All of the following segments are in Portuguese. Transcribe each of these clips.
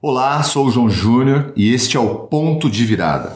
Olá, sou o João Júnior e este é o Ponto de Virada.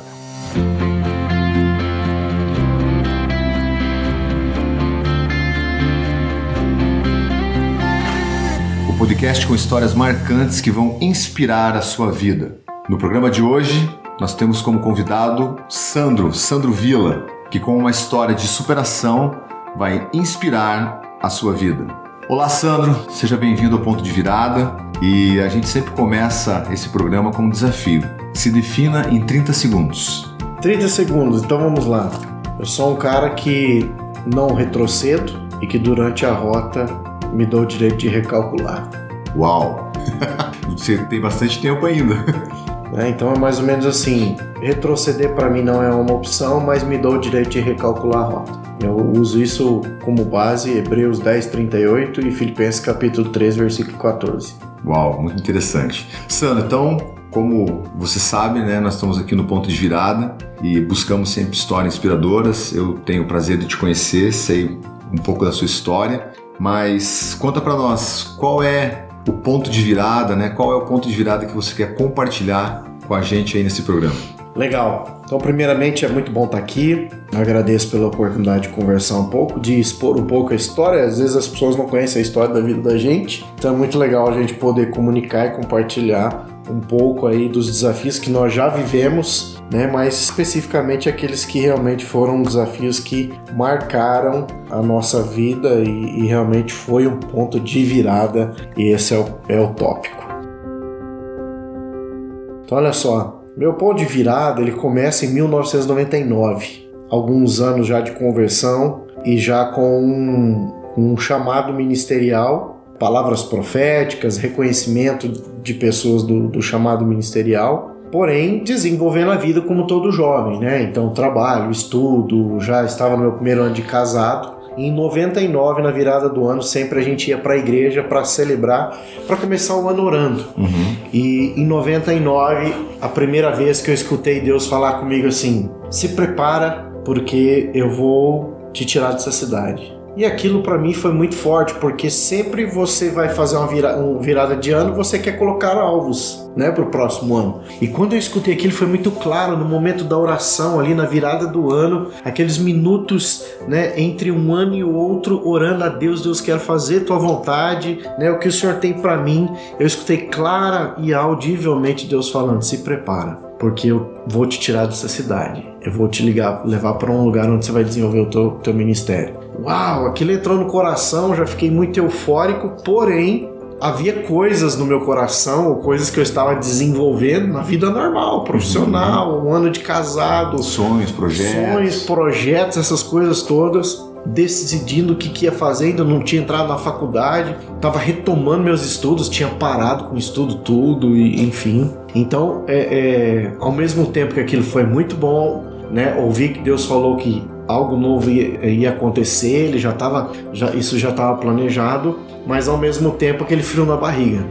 O podcast com histórias marcantes que vão inspirar a sua vida. No programa de hoje, nós temos como convidado Sandro, Sandro Vila, que com uma história de superação vai inspirar a sua vida. Olá, Sandro, seja bem-vindo ao Ponto de Virada. E a gente sempre começa esse programa com um desafio. Se defina em 30 segundos. 30 segundos, então vamos lá. Eu sou um cara que não retrocedo e que durante a rota me dou o direito de recalcular. Uau! Você tem bastante tempo ainda. É, então é mais ou menos assim: retroceder para mim não é uma opção, mas me dou o direito de recalcular a rota. Eu uso isso como base, Hebreus 10, 38 e Filipenses capítulo 3, versículo 14. Uau, muito interessante. Sandra, então, como você sabe, né, nós estamos aqui no ponto de virada e buscamos sempre histórias inspiradoras. Eu tenho o prazer de te conhecer, sei um pouco da sua história, mas conta para nós qual é o ponto de virada, né? Qual é o ponto de virada que você quer compartilhar com a gente aí nesse programa? Legal. Então, primeiramente, é muito bom estar aqui. Eu agradeço pela oportunidade de conversar um pouco, de expor um pouco a história. Às vezes as pessoas não conhecem a história da vida da gente, então é muito legal a gente poder comunicar e compartilhar um pouco aí dos desafios que nós já vivemos, né? Mas especificamente aqueles que realmente foram desafios que marcaram a nossa vida e, e realmente foi um ponto de virada. E esse é o, é o tópico. Então, olha só, meu ponto de virada ele começa em 1999, alguns anos já de conversão e já com um, um chamado ministerial, palavras proféticas, reconhecimento de pessoas do, do chamado ministerial porém desenvolvendo a vida como todo jovem, né? Então, trabalho, estudo, já estava no meu primeiro ano de casado em 99, na virada do ano, sempre a gente ia para a igreja para celebrar, para começar o ano orando. Uhum. E em 99, a primeira vez que eu escutei Deus falar comigo assim: se prepara, porque eu vou te tirar dessa cidade. E aquilo para mim foi muito forte, porque sempre você vai fazer uma, vira, uma virada de ano, você quer colocar alvos, né, para o próximo ano. E quando eu escutei aquilo foi muito claro no momento da oração ali na virada do ano, aqueles minutos, né, entre um ano e o outro, orando a Deus, Deus quer fazer tua vontade, né, o que o Senhor tem para mim. Eu escutei clara e audivelmente Deus falando: se prepara porque eu vou te tirar dessa cidade. Eu vou te ligar, levar para um lugar onde você vai desenvolver o teu, teu ministério. Uau, aquilo entrou no coração, já fiquei muito eufórico, porém havia coisas no meu coração, ou coisas que eu estava desenvolvendo na vida normal, profissional, uhum. um ano de casado. Sonhos, projetos. Sonhos, projetos, essas coisas todas decidindo o que, que ia fazer, ainda não tinha entrado na faculdade, estava retomando meus estudos, tinha parado com o estudo tudo, e, enfim. Então, é, é, ao mesmo tempo que aquilo foi muito bom, né, ouvir que Deus falou que algo novo ia, ia acontecer, ele já estava, já, isso já estava planejado, mas ao mesmo tempo aquele frio na barriga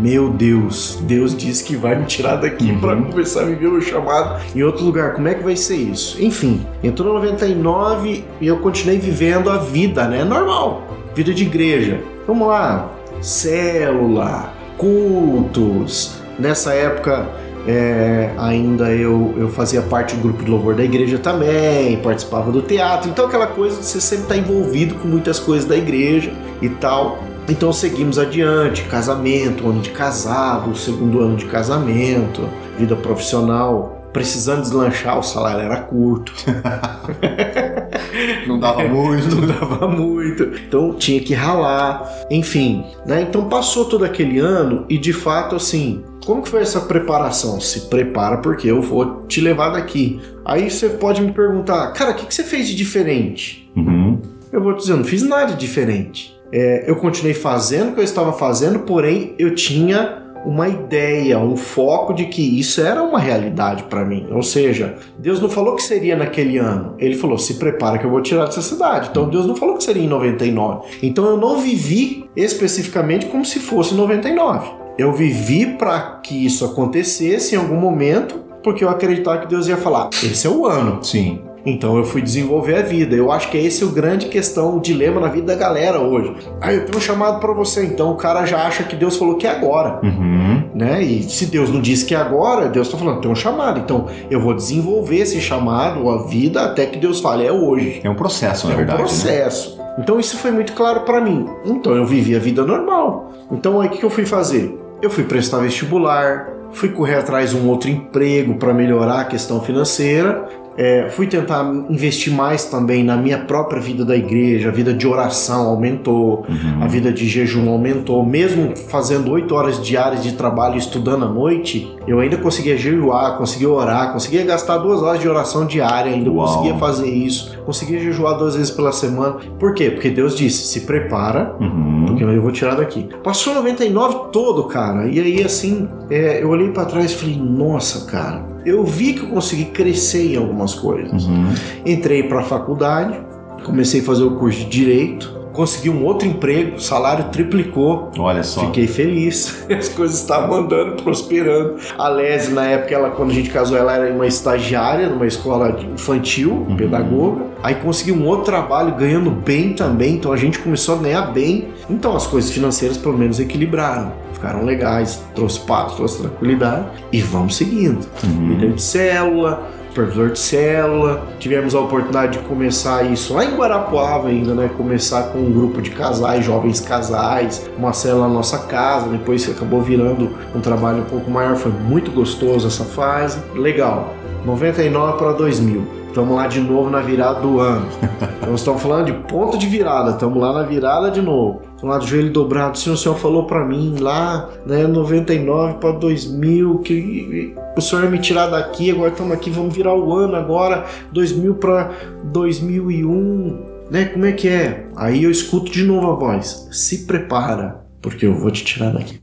meu Deus, Deus disse que vai me tirar daqui uhum. para começar a viver o chamado em outro lugar. Como é que vai ser isso? Enfim, entrou 99 e eu continuei vivendo a vida, né? Normal, vida de igreja. Vamos lá, célula, cultos. Nessa época é, ainda eu, eu fazia parte do grupo de louvor da igreja também, participava do teatro, então aquela coisa de você sempre estar tá envolvido com muitas coisas da igreja e tal. Então seguimos adiante, casamento, ano de casado, segundo ano de casamento, vida profissional, precisando deslanchar, o salário era curto. não dava muito. não dava muito. Então tinha que ralar. Enfim, né? Então passou todo aquele ano e de fato assim, como que foi essa preparação? Se prepara porque eu vou te levar daqui. Aí você pode me perguntar, cara, o que, que você fez de diferente? Uhum. Eu vou te dizer, não fiz nada de diferente. É, eu continuei fazendo o que eu estava fazendo, porém eu tinha uma ideia, um foco de que isso era uma realidade para mim. Ou seja, Deus não falou que seria naquele ano. Ele falou: se prepara que eu vou tirar dessa cidade. Então Deus não falou que seria em 99. Então eu não vivi especificamente como se fosse 99. Eu vivi para que isso acontecesse em algum momento, porque eu acreditava que Deus ia falar: esse é o ano. Sim. Então eu fui desenvolver a vida. Eu acho que é esse o grande questão, o dilema na vida da galera hoje. Ah, eu tenho um chamado para você. Então o cara já acha que Deus falou que é agora. Uhum. né? E se Deus não disse que é agora, Deus está falando, tem um chamado. Então eu vou desenvolver esse chamado, a vida, até que Deus fale, é hoje. É um processo, na é verdade. É um processo. Né? Então isso foi muito claro para mim. Então eu vivi a vida normal. Então aí o que eu fui fazer? Eu fui prestar vestibular, fui correr atrás de um outro emprego para melhorar a questão financeira é, fui tentar investir mais também na minha própria vida da igreja, a vida de oração aumentou, uhum. a vida de jejum aumentou. Mesmo fazendo oito horas diárias de trabalho e estudando à noite, eu ainda conseguia jejuar, conseguia orar, conseguia gastar duas horas de oração diária, ainda Uau. conseguia fazer isso, conseguia jejuar duas vezes pela semana. Por quê? Porque Deus disse: se prepara, uhum. porque eu vou tirar daqui. Passou 99 todo, cara, e aí assim, é, eu olhei para trás e falei: nossa, cara eu vi que eu consegui crescer em algumas coisas. Uhum. Entrei para a faculdade, comecei a fazer o curso de direito, consegui um outro emprego, o salário triplicou. Olha só. Fiquei feliz. As coisas estavam andando, prosperando. A Lese, na época, ela, quando a gente casou, ela era uma estagiária numa escola infantil, uhum. pedagoga. Aí consegui um outro trabalho ganhando bem também, então a gente começou a ganhar bem. Então as coisas financeiras pelo menos equilibraram ficaram legais, trouxe paz, trouxe tranquilidade e vamos seguindo. Uhum. Líder de célula, supervisor de célula. Tivemos a oportunidade de começar isso lá em Guarapuava ainda, né? Começar com um grupo de casais, jovens casais, uma célula na nossa casa, depois acabou virando um trabalho um pouco maior, foi muito gostoso essa fase. Legal. 99 para 2000. Estamos lá de novo na virada do ano. Então estamos falando de ponto de virada, estamos lá na virada de novo. Estamos lá do joelho dobrado. Sim, o senhor falou para mim lá, né, 99 para 2000, que o senhor ia me tirar daqui, agora estamos aqui, vamos virar o ano agora, 2000 para 2001, né? Como é que é? Aí eu escuto de novo a voz: se prepara, porque eu vou te tirar daqui.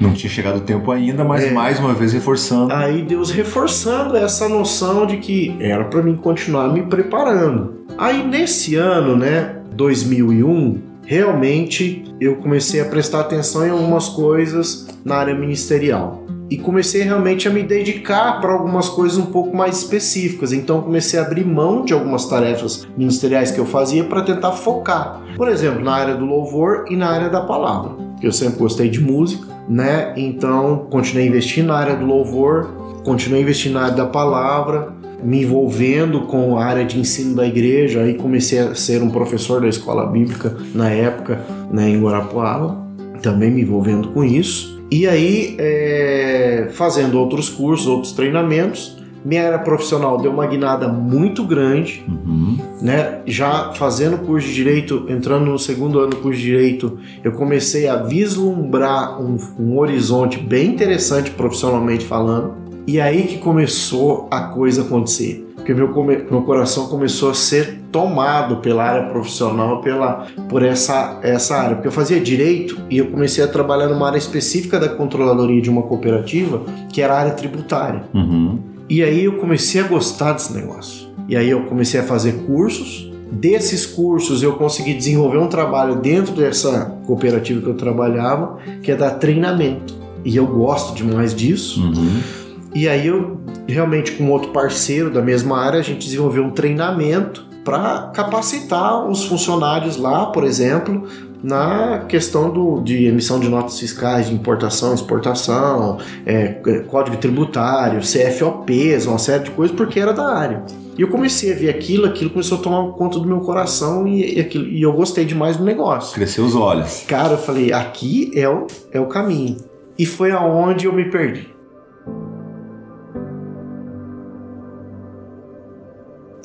Não tinha chegado o tempo ainda, mas é. mais uma vez reforçando. Aí Deus reforçando essa noção de que era para mim continuar me preparando. Aí nesse ano, né, 2001, realmente eu comecei a prestar atenção em algumas coisas na área ministerial e comecei realmente a me dedicar para algumas coisas um pouco mais específicas. Então comecei a abrir mão de algumas tarefas ministeriais que eu fazia para tentar focar. Por exemplo, na área do louvor e na área da palavra. Eu sempre gostei de música né? Então, continuei investindo na área do louvor, continuei investindo na área da palavra, me envolvendo com a área de ensino da igreja, aí comecei a ser um professor da escola bíblica na época, né, em Guarapuava, também me envolvendo com isso. E aí, é, fazendo outros cursos, outros treinamentos, minha área profissional deu uma guinada muito grande, uhum. né? Já fazendo curso de direito, entrando no segundo ano do curso de direito, eu comecei a vislumbrar um, um horizonte bem interessante profissionalmente falando. E aí que começou a coisa acontecer porque meu, meu coração começou a ser tomado pela área profissional, pela, por essa, essa área. Porque eu fazia direito e eu comecei a trabalhar numa área específica da controladoria de uma cooperativa, que era a área tributária. Uhum. E aí eu comecei a gostar desse negócio. E aí eu comecei a fazer cursos. Desses cursos eu consegui desenvolver um trabalho dentro dessa cooperativa que eu trabalhava, que é dar treinamento. E eu gosto demais disso. Uhum. E aí eu realmente com outro parceiro da mesma área a gente desenvolveu um treinamento para capacitar os funcionários lá, por exemplo, na questão do, de emissão de notas fiscais de importação, exportação, é, é código tributário, CFOPs, uma série de coisas, porque era da área. E eu comecei a ver aquilo, aquilo começou a tomar conta do meu coração e, e, aquilo, e eu gostei demais do negócio. Cresceu os olhos. Cara, eu falei, aqui é o, é o caminho. E foi aonde eu me perdi.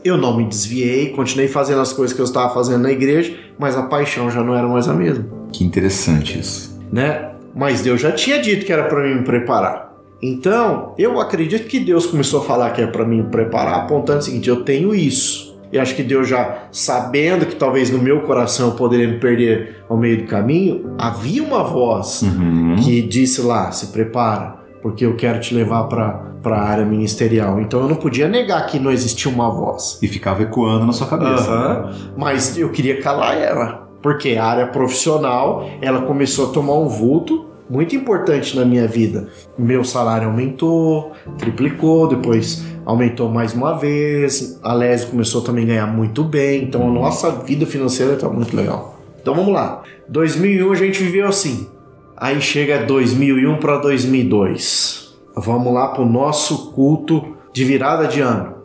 Eu não me desviei, continuei fazendo as coisas que eu estava fazendo na igreja, mas a paixão já não era mais a mesma. Que interessante isso. Né? Mas Deus já tinha dito que era para mim me preparar. Então, eu acredito que Deus começou a falar que é para mim me preparar, apontando o seguinte: eu tenho isso. E acho que Deus já sabendo que talvez no meu coração eu poderia me perder ao meio do caminho, havia uma voz uhum. que disse lá: se prepara, porque eu quero te levar para a área ministerial. Então eu não podia negar que não existia uma voz. E ficava ecoando na sua cabeça. Uhum. Mas eu queria calar ela, porque a área profissional ela começou a tomar um vulto muito importante na minha vida. Meu salário aumentou, triplicou, depois aumentou mais uma vez. A Lésio começou também a ganhar muito bem, então a nossa vida financeira está muito legal. Então vamos lá. 2001 a gente viveu assim. Aí chega 2001 para 2002. Vamos lá pro nosso culto de virada de ano.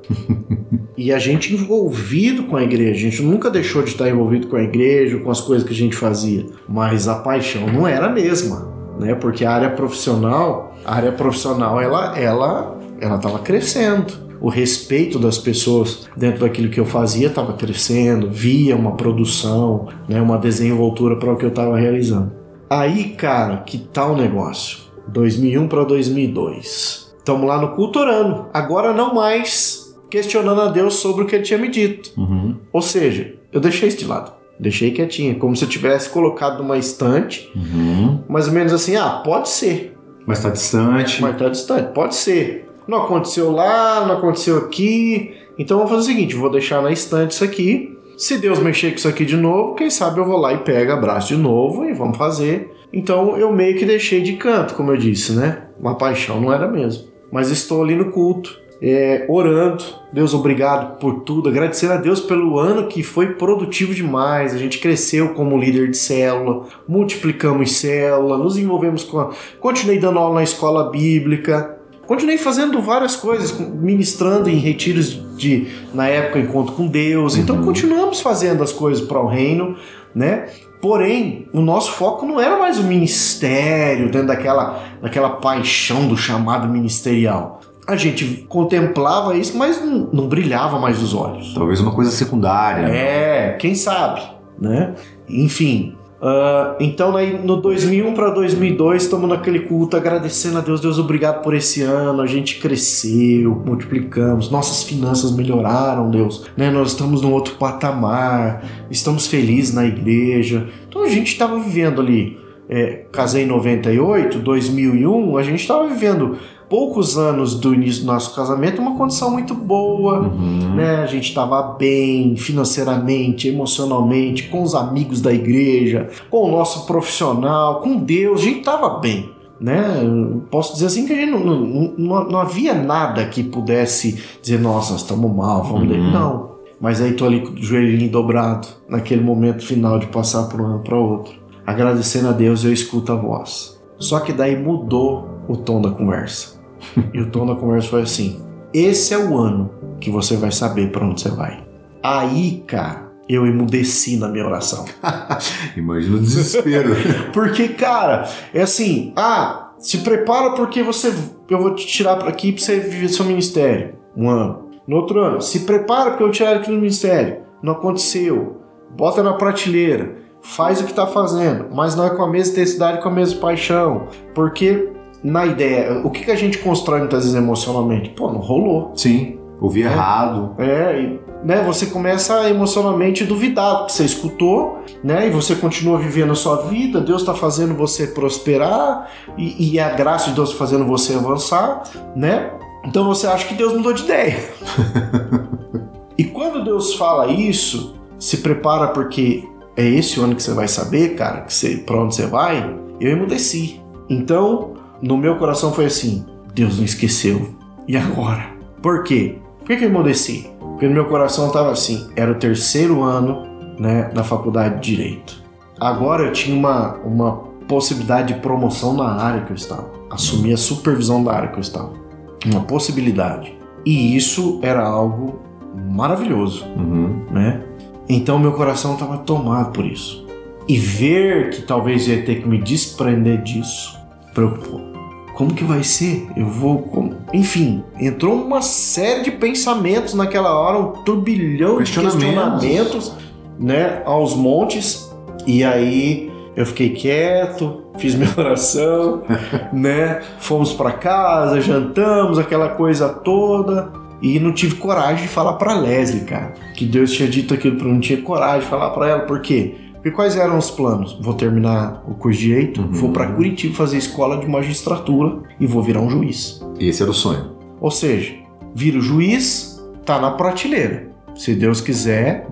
e a gente envolvido com a igreja, a gente nunca deixou de estar envolvido com a igreja, com as coisas que a gente fazia, mas a paixão não era a mesma, né? Porque a área profissional, a área profissional ela ela ela estava crescendo. O respeito das pessoas dentro daquilo que eu fazia estava crescendo, via uma produção, né, uma desenvoltura para o que eu estava realizando. Aí, cara, que tal o negócio? 2001 para 2002. Estamos lá no culturando. Agora não mais questionando a Deus sobre o que ele tinha me dito. Uhum. Ou seja, eu deixei isso de lado. Deixei quietinho, como se eu tivesse colocado numa estante, Uhum. mais ou menos assim, ah, pode ser, Mas tá distante. mas tá distante, pode ser. Não aconteceu lá, não aconteceu aqui, então vou fazer o seguinte, vou deixar na estante isso aqui. Se Deus mexer com isso aqui de novo, quem sabe eu vou lá e pego, abraço de novo e vamos fazer. Então eu meio que deixei de canto, como eu disse, né? Uma paixão não era mesmo. Mas estou ali no culto, é, orando. Deus, obrigado por tudo. Agradecendo a Deus pelo ano que foi produtivo demais. A gente cresceu como líder de célula, multiplicamos célula, nos envolvemos com. A... Continuei dando aula na escola bíblica. Continuei fazendo várias coisas, ministrando em retiros de, na época, encontro com Deus. Então, continuamos fazendo as coisas para o reino, né? Porém, o nosso foco não era mais o ministério, dentro daquela, daquela paixão do chamado ministerial. A gente contemplava isso, mas não, não brilhava mais os olhos. Talvez uma coisa secundária. É, quem sabe, né? Enfim. Ah, então, aí, no 2001 para 2002, estamos naquele culto agradecendo a Deus. Deus, obrigado por esse ano. A gente cresceu, multiplicamos, nossas finanças melhoraram, Deus. Né? Nós estamos num outro patamar, estamos felizes na igreja. Então, a gente estava vivendo ali. é, casei em 98, 2001, a gente estava vivendo poucos anos do início do nosso casamento uma condição muito boa Uhum. né? A gente estava bem financeiramente, emocionalmente, com os amigos da igreja, com o nosso profissional, com Deus, a gente estava bem. Né? Eu Posso dizer assim que a gente não, não, não, não havia nada que pudesse dizer, nossa, nós estamos mal, vamos Uhum. Não. Mas aí tô ali com o joelhinho dobrado, naquele momento final de passar por um ano para outro. Agradecendo a Deus, eu escuto a voz. Só que daí mudou o tom da conversa. E o tom da conversa foi assim: esse é o ano que você vai saber para onde você vai. Aí, cara, eu emudeci na minha oração. Imagina o desespero. Porque, cara, é assim, ah, se prepara porque você eu vou te tirar para aqui para você viver seu ministério. Um ano. No outro ano, se prepara porque eu vou tirar aqui do ministério. Não aconteceu. Bota na prateleira. Faz o que tá fazendo, mas não é com a mesma intensidade, com a mesma paixão. Porque na ideia, o que, que a gente constrói muitas vezes emocionalmente? Pô, não rolou. Sim. Ouvi É. errado. É, e, né, você começa a emocionalmente duvidar do que você escutou, né, e você continua vivendo a sua vida, Deus está fazendo você prosperar, e, e a graça de Deus fazendo você avançar, né? Então você acha que Deus mudou de ideia. e quando Deus fala isso, se prepara porque é esse o ano que você vai saber, cara, que você, pra onde você vai, eu emudeci. Então, no meu coração foi assim: Deus não esqueceu. E agora? Por quê? Por que, que eu emudeci? Porque no meu coração tava assim: era o terceiro ano né, na faculdade de Direito. Agora eu tinha uma, uma possibilidade de promoção na área que eu estava. Assumir a supervisão da área que eu estava. Uma possibilidade. E isso era algo maravilhoso Uhum. né? Então meu coração estava tomado por isso. E ver que talvez eu ia ter que me desprender disso preocupou. Como que vai ser? Eu vou. como- Enfim, entrou uma série de pensamentos naquela hora, um turbilhão de Questionamentos. questionamentos, né? Aos montes. E aí eu fiquei quieto, fiz minha oração, né? Fomos para casa, jantamos, aquela coisa toda. E não tive coragem de falar pra Leslie, cara. Que Deus tinha dito aquilo pra eu não tinha coragem de falar pra ela. Por Porque quais eram os planos? Vou terminar o curso de direito, Uhum. vou pra Curitiba fazer escola de magistratura e vou virar um juiz. Esse era o sonho. Ou seja, vira o juiz, tá na prateleira. Se Deus quiser,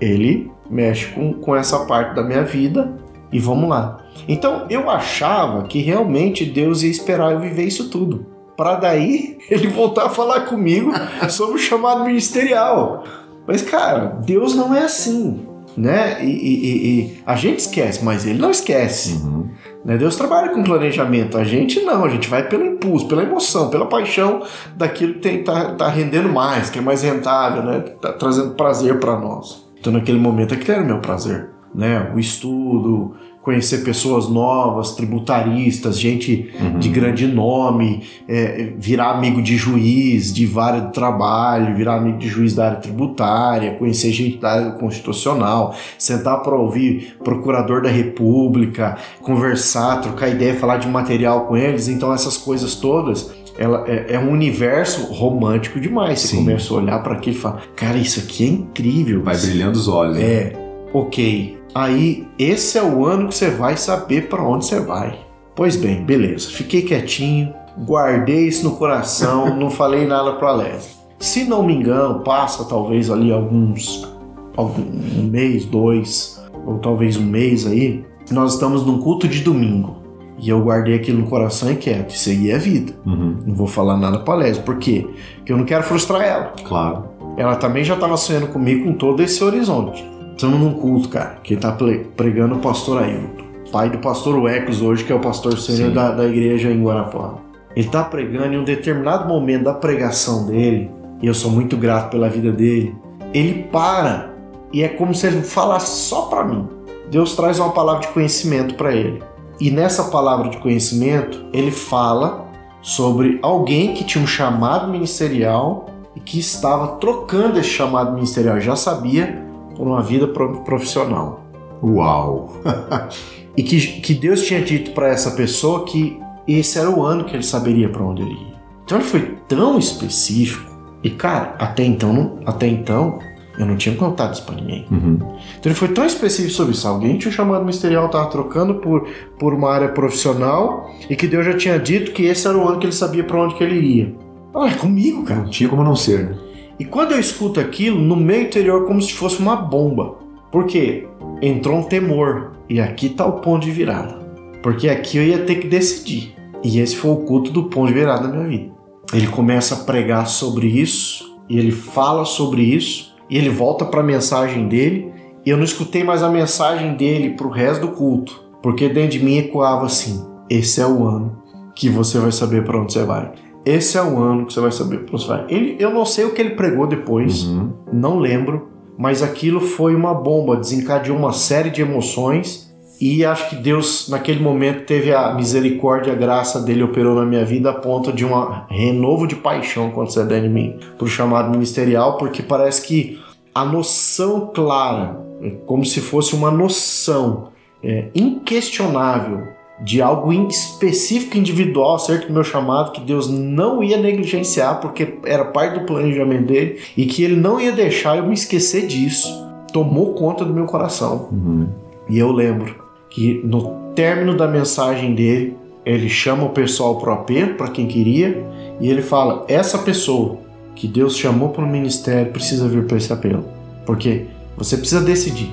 ele mexe com, com essa parte da minha vida e vamos lá. Então eu achava que realmente Deus ia esperar eu viver isso tudo. Para daí ele voltar a falar comigo sobre o chamado ministerial. Mas cara, Deus não é assim. Né? E, e, e, a gente esquece, mas ele não esquece. Uhum. Né? Deus trabalha com planejamento, a gente não, a gente vai pelo impulso, pela emoção, pela paixão daquilo que tem, tá, rendendo mais, que é mais rentável, né? Tá trazendo prazer para nós. Então naquele momento aquilo era o meu prazer, né? O estudo, conhecer pessoas novas, tributaristas, gente Uhum. de grande nome, é, virar amigo de juiz de vara de trabalho, virar amigo de juiz da área tributária, conhecer gente da área constitucional, sentar para ouvir procurador da República, conversar, trocar ideia, falar de material com eles. Então essas coisas todas ela é, é um universo romântico demais. Você Sim. começa a olhar para aquilo e fala, cara, isso aqui é incrível. Vai brilhando os olhos. né? É, ok. Aí, esse é o ano que você vai saber para onde você vai. Pois bem, beleza. Fiquei quietinho, guardei isso no coração, não falei nada para Leslie. Se não me engano, passa talvez ali alguns, algum, um mês, dois, ou talvez um mês aí. Nós estamos num culto de domingo. E eu guardei aquilo no coração e quieto. Isso aí é vida. Uhum. Não vou falar nada pra Leslie. Por quê? Porque eu não quero frustrar ela. Claro. Ela também já estava sonhando comigo com todo esse horizonte. Estamos num culto, cara, que tá pregando o pastor Ailton, pai do pastor Wecos hoje, que é o pastor sênior da, da igreja em Guarapuava. Ele tá pregando em um determinado momento da pregação dele, e eu sou muito grato pela vida dele. Ele para e é como se ele falasse só para mim. Deus traz uma palavra de conhecimento para ele. E nessa palavra de conhecimento, ele fala sobre alguém que tinha um chamado ministerial e que estava trocando esse chamado ministerial, já sabia, por uma vida pro- profissional. Uau. E que, que Deus tinha dito para essa pessoa que esse era o ano que ele saberia para onde ele ia. Então ele foi tão específico. E cara, até então, não- até então eu não tinha contado isso para ninguém. Uhum. Então ele foi tão específico sobre isso. Alguém tinha chamado ministerial, estava trocando por, por uma área profissional e que Deus já tinha dito que esse era o ano que ele sabia para onde que ele iria. Olha, é comigo, cara. Não tinha como não ser, né? E quando eu escuto aquilo, no meu interior, como se fosse uma bomba. Por quê? Entrou um temor. E aqui tá o ponto de virada. Porque aqui eu ia ter que decidir. E esse foi o culto do ponto de virada da minha vida. Ele começa a pregar sobre isso, e ele fala sobre isso, e ele volta para a mensagem dele. E eu não escutei mais a mensagem dele pro resto do culto. Porque dentro de mim ecoava assim: esse é o ano que você vai saber para onde você vai. Esse é o ano que você vai saber. Ele, eu não sei o que ele pregou depois, Uhum. não lembro, mas aquilo foi uma bomba, desencadeou uma série de emoções e acho que Deus naquele momento teve a misericórdia, a graça dele operou na minha vida a ponto de um renovo de paixão quando você de mim para o chamado ministerial, porque parece que a noção clara, é como se fosse uma noção é, inquestionável de algo específico individual acerca do meu chamado que Deus não ia negligenciar porque era parte do planejamento dele e que ele não ia deixar eu me esquecer disso. Tomou conta do meu coração. Uhum. E eu lembro que no término da mensagem dele, ele chama o pessoal pro apelo, para quem queria, e ele fala: essa pessoa que Deus chamou para o ministério precisa vir para esse apelo. Porque você precisa decidir.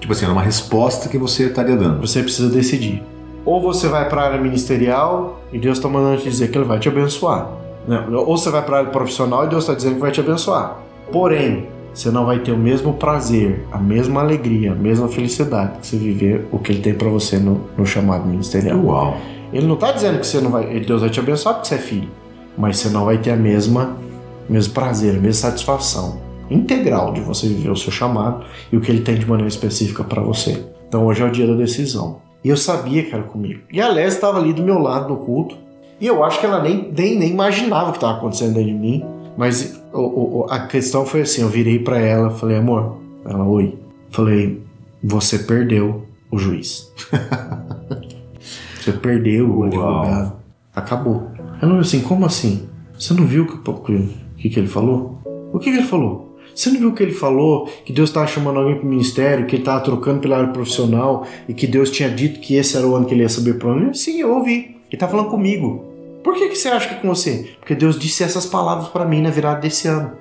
Tipo assim, era uma resposta que você estaria dando. Você precisa decidir. Ou você vai para a área ministerial e Deus está mandando te dizer que Ele vai te abençoar. né? Ou você vai para a área profissional e Deus está dizendo que vai te abençoar. Porém, você não vai ter o mesmo prazer, a mesma alegria, a mesma felicidade que você viver o que Ele tem para você no, no chamado ministerial. Uau. Ele não está dizendo que você não vai, Deus vai te abençoar porque você é filho, mas você não vai ter a mesma, mesmo prazer, a mesma satisfação integral de você viver o seu chamado e o que ele tem de maneira específica para você. Então hoje é o dia da decisão. E eu sabia que era comigo. E a Les estava ali do meu lado no culto. E eu acho que ela nem, nem, nem imaginava o que estava acontecendo dentro de mim. Mas o- o- a questão foi assim: eu virei para ela falei, amor. Ela, oi. Falei, você perdeu o juiz. você perdeu o advogado. Acabou. Ela falou assim: como assim? Você não viu o que, que, que ele falou? O que, que ele falou? Você não viu que ele falou que Deus estava chamando alguém para o ministério, que ele estava trocando pela área profissional e que Deus tinha dito que esse era o ano que ele ia saber para onde? Sim, eu ouvi. Ele está falando comigo. Por que, que você acha que é com você? Porque Deus disse essas palavras para mim na virada desse ano.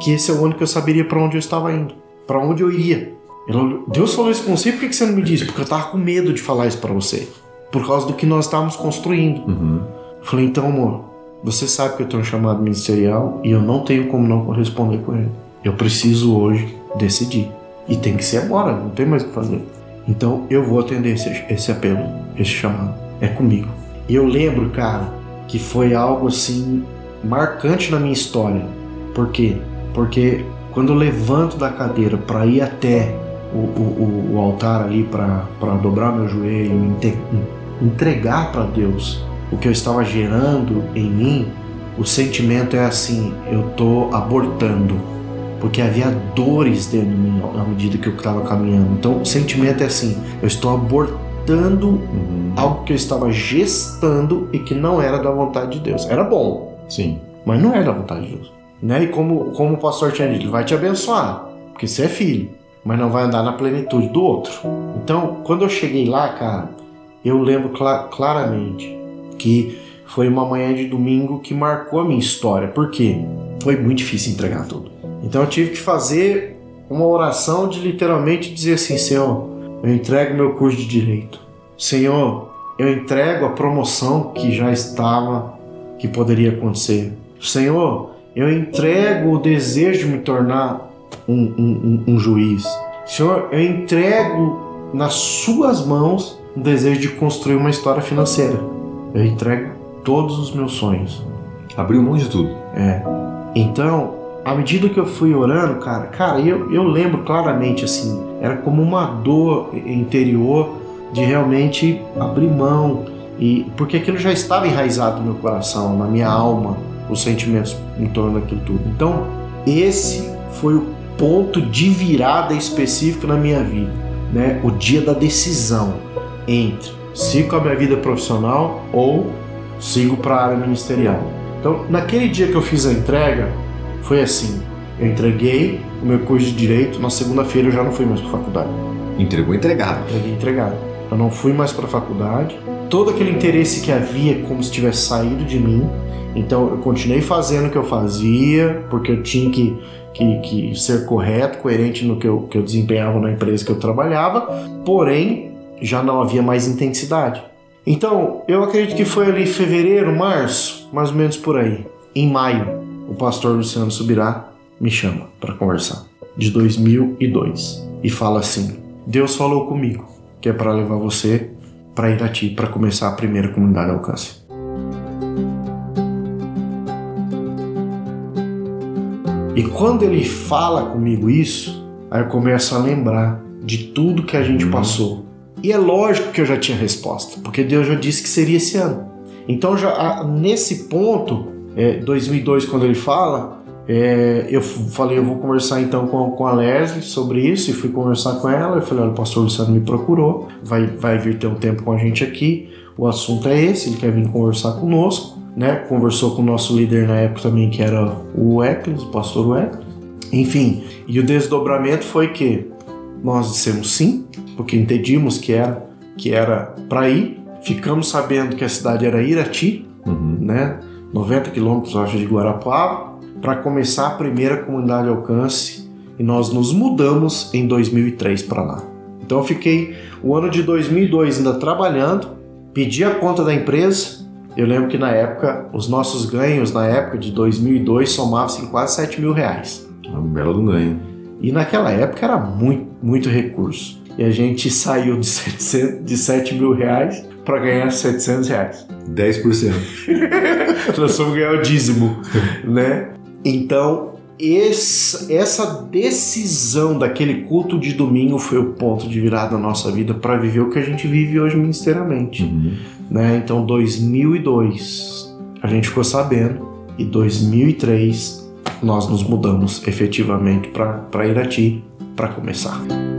Que esse é o ano que eu saberia para onde eu estava indo, para onde eu iria. Ele Deus falou isso com você, por que, que você não me disse? Porque eu estava com medo de falar isso para você. Por causa do que nós estávamos construindo. Uhum. Eu falei, então, amor, você sabe que eu tenho um chamado ministerial e eu não tenho como não corresponder com ele. Eu preciso hoje decidir. E tem que ser agora, não tem mais o que fazer. Então eu vou atender esse, esse apelo, esse chamado. É comigo. E eu lembro, cara, que foi algo assim marcante na minha história. Por quê? Porque quando eu levanto da cadeira para ir até o, o, o altar ali, para dobrar meu joelho, entregar para Deus o que eu estava gerando em mim, o sentimento é assim: eu tô abortando. Porque havia dores dentro de mim à medida que eu estava caminhando. Então o sentimento é assim: eu estou abortando uhum. algo que eu estava gestando e que não era da vontade de Deus. Era bom. Sim. Mas não era da vontade de Deus. Né? E como, como o pastor tinha dito, ele vai te abençoar, porque você é filho, mas não vai andar na plenitude do outro. Então, quando eu cheguei lá, cara, eu lembro cl claramente que foi uma manhã de domingo que marcou a minha história, porque foi muito difícil entregar tudo. Então eu tive que fazer uma oração de literalmente dizer assim: Senhor, eu entrego meu curso de direito. Senhor, eu entrego a promoção que já estava, que poderia acontecer. Senhor, eu entrego o desejo de me tornar um, um, um, um juiz. Senhor, eu entrego nas suas mãos o desejo de construir uma história financeira. Eu entrego todos os meus sonhos. Abriu mão de tudo. É. Então, à medida que eu fui orando, cara, cara, eu, eu lembro claramente assim, era como uma dor interior de realmente abrir mão e porque aquilo já estava enraizado no meu coração, na minha alma, os sentimentos em torno daquilo tudo. Então, esse foi o ponto de virada específico na minha vida, né? O dia da decisão entre sigo a minha vida profissional ou sigo para a área ministerial. Então, naquele dia que eu fiz a entrega, foi assim: eu entreguei o meu curso de direito, na segunda-feira eu já não fui mais para faculdade. Entregou entregado. Entreguei entregado. Eu não fui mais para a faculdade. Todo aquele interesse que havia, como se tivesse saído de mim. Então, eu continuei fazendo o que eu fazia, porque eu tinha que, que, que ser correto, coerente no que eu, que eu desempenhava na empresa que eu trabalhava, porém, já não havia mais intensidade. Então, eu acredito que foi ali fevereiro, março, mais ou menos por aí. Em maio, o pastor Luciano Subirá me chama para conversar, de 2002, e fala assim: Deus falou comigo que é para levar você para Irati para começar a primeira comunidade alcance. E quando ele fala comigo isso, aí eu começo a lembrar de tudo que a gente uhum. passou e é lógico que eu já tinha resposta, porque Deus já disse que seria esse ano. Então, já nesse ponto, é, 2002, quando ele fala, é, eu falei, eu vou conversar então com, com a Leslie sobre isso, e fui conversar com ela. Eu falei, olha, o pastor Luciano me procurou, vai, vai vir ter um tempo com a gente aqui. O assunto é esse, ele quer vir conversar conosco. Né? Conversou com o nosso líder na época também, que era o Eccles, o pastor Eccles. Enfim, e o desdobramento foi que nós dissemos sim, porque entendíamos que era que era para ir. Ficamos sabendo que a cidade era Irati, uhum. né? 90 quilômetros, acho, de Guarapuava, para começar a primeira comunidade alcance e nós nos mudamos em 2003 para lá. Então eu fiquei o ano de 2002 ainda trabalhando, pedi a conta da empresa. Eu lembro que na época, os nossos ganhos na época de 2002 somavam-se quase 7 mil reais. É um belo ganho. E naquela época era muito, muito recurso. E a gente saiu de, 700, de 7 mil reais para ganhar 700 reais. 10%. Nós fomos ganhar o dízimo, né? Então, esse, essa decisão daquele culto de domingo foi o ponto de virada da nossa vida para viver o que a gente vive hoje ministerialmente. Uhum. Né? Então, 2002, a gente ficou sabendo, e 2003 nós nos mudamos efetivamente para Irati para começar.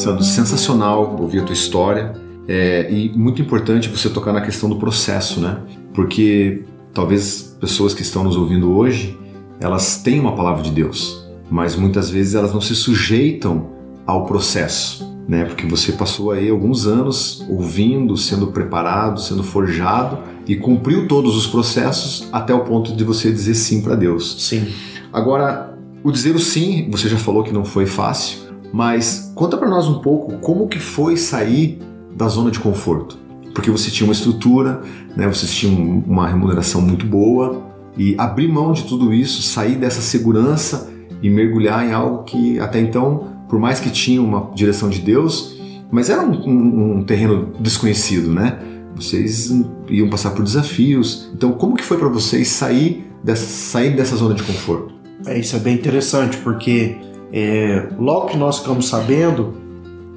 Sandro, sensacional ouvir a tua história é, e muito importante você tocar na questão do processo, né? Porque talvez pessoas que estão nos ouvindo hoje elas têm uma palavra de Deus, mas muitas vezes elas não se sujeitam ao processo, né? Porque você passou aí alguns anos ouvindo, sendo preparado, sendo forjado e cumpriu todos os processos até o ponto de você dizer sim para Deus. Sim. Agora, o dizer o sim, você já falou que não foi fácil, mas conta para nós um pouco como que foi sair da zona de conforto. Porque você tinha uma estrutura, né? Você tinha uma remuneração muito boa e abrir mão de tudo isso, sair dessa segurança e mergulhar em algo que até então, por mais que tinha uma direção de Deus, mas era um, um, um terreno desconhecido, né? Vocês iam passar por desafios. Então, como que foi para vocês sair dessa, sair dessa zona de conforto? É, isso é bem interessante, porque é, logo que nós ficamos sabendo,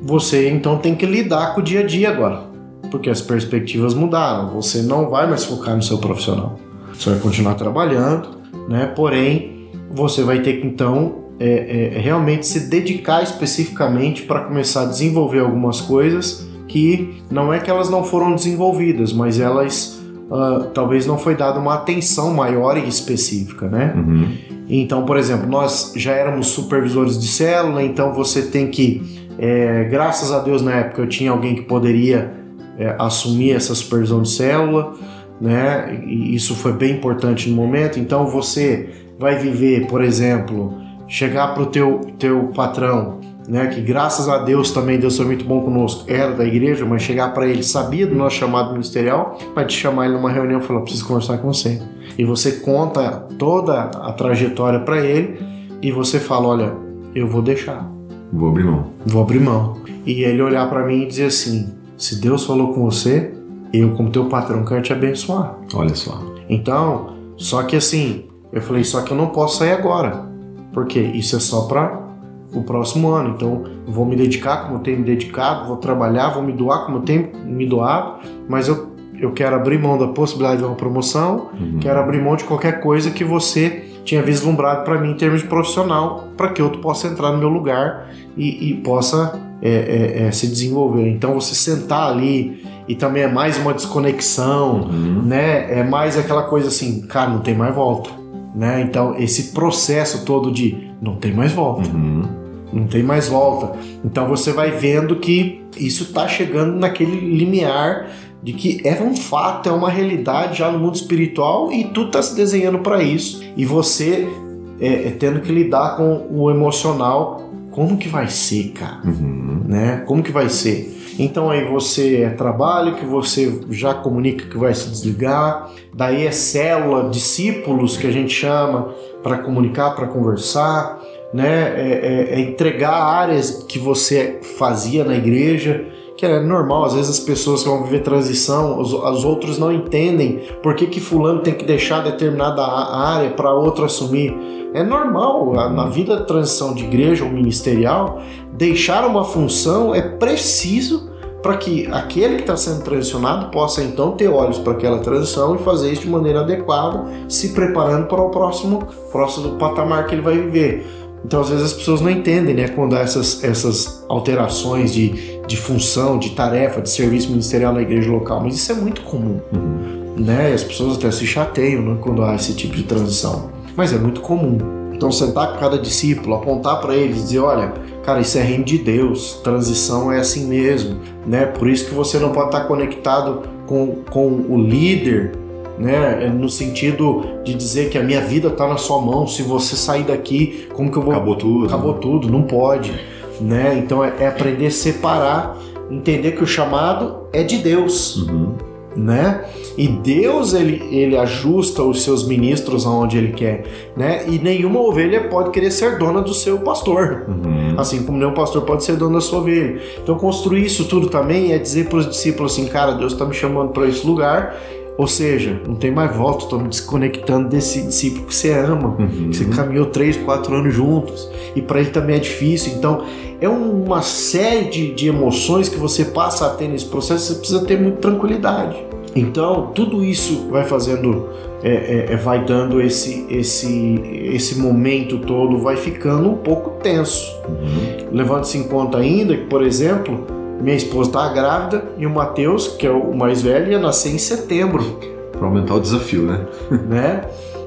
você então tem que lidar com o dia a dia agora. Porque as perspectivas mudaram. Você não vai mais focar no seu profissional. Você vai continuar trabalhando, né? Porém, você vai ter que então é, é, realmente se dedicar especificamente para começar a desenvolver algumas coisas que não é que elas não foram desenvolvidas, mas elas uh, talvez não foi dada uma atenção maior e específica, né? Uhum. Então, por exemplo, nós já éramos supervisores de célula, então você tem que, é, graças a Deus na época eu tinha alguém que poderia é, assumir essa supervisão de célula, né? E isso foi bem importante no momento. Então você vai viver, por exemplo, chegar para o teu, teu patrão né, que graças a Deus também Deus foi muito bom conosco, era da igreja, mas chegar para ele, sabia do nosso chamado ministerial, vai te chamar ele numa reunião e falar: preciso conversar com você. E você conta toda a trajetória para ele e você fala: olha, eu vou deixar. Vou abrir mão. Vou abrir mão. E ele olhar para mim e dizer assim: se Deus falou com você, eu, como teu patrão, quero te abençoar. Olha só. Então, só que assim, eu falei: só que eu não posso sair agora. Porque isso é só para o próximo ano. Então, vou me dedicar como eu tenho me dedicado, vou trabalhar, vou me doar como eu tenho me doado, mas eu, eu quero abrir mão da possibilidade de uma promoção, uhum. quero abrir mão de qualquer coisa que você tinha vislumbrado para mim em termos de profissional, para que outro possa entrar no meu lugar e, e possa é, é, é, se desenvolver. Então, você sentar ali e também é mais uma desconexão, uhum. né? É mais aquela coisa assim, cara, não tem mais volta. Né? Então, esse processo todo de não tem mais volta. Uhum não tem mais volta. Então você vai vendo que isso está chegando naquele limiar de que é um fato, é uma realidade já no mundo espiritual e tu tá se desenhando para isso e você é, é, tendo que lidar com o emocional. Como que vai ser, cara? Uhum. Né? Como que vai ser? Então aí você é trabalho que você já comunica que vai se desligar, daí é célula, discípulos que a gente chama para comunicar, para conversar né? É, é, é entregar áreas que você fazia na igreja, que é normal, às vezes as pessoas que vão viver transição, os, os outros não entendem por que, que fulano tem que deixar determinada área para outro assumir. É normal, na vida de transição de igreja ou ministerial, deixar uma função é preciso para que aquele que está sendo transicionado possa então ter olhos para aquela transição e fazer isso de maneira adequada, se preparando para o próximo, próximo patamar que ele vai viver. Então, às vezes, as pessoas não entendem né, quando há essas, essas alterações de, de função, de tarefa, de serviço ministerial na igreja local, mas isso é muito comum. Uhum. Né? As pessoas até se chateiam né, quando há esse tipo de transição, mas é muito comum. Então, sentar com cada discípulo, apontar para eles, dizer: olha, cara, isso é reino de Deus, transição é assim mesmo, né? Por isso que você não pode estar conectado com, com o líder né? É no sentido de dizer que a minha vida está na sua mão. Se você sair daqui, como que eu vou? Acabou tudo. Acabou tudo, não pode, né? Então é, é aprender a separar, entender que o chamado é de Deus, uhum. né? E Deus ele, ele ajusta os seus ministros aonde ele quer, né? E nenhuma ovelha pode querer ser dona do seu pastor, uhum. assim como nenhum pastor pode ser dono da sua ovelha. Então construir isso tudo também é dizer para os discípulos assim, cara, Deus está me chamando para esse lugar ou seja, não tem mais volta, estou me desconectando desse discípulo que você ama, uhum. que você caminhou três, quatro anos juntos, e para ele também é difícil. Então, é uma série de, de emoções que você passa a ter nesse processo, você precisa ter muita tranquilidade. Então, tudo isso vai fazendo, é, é, é, vai dando esse, esse, esse momento todo, vai ficando um pouco tenso. Uhum. Levando-se em conta ainda que, por exemplo, minha esposa tá grávida e o Matheus, que é o mais velho, ia nascer em setembro. Para aumentar o desafio, né? né?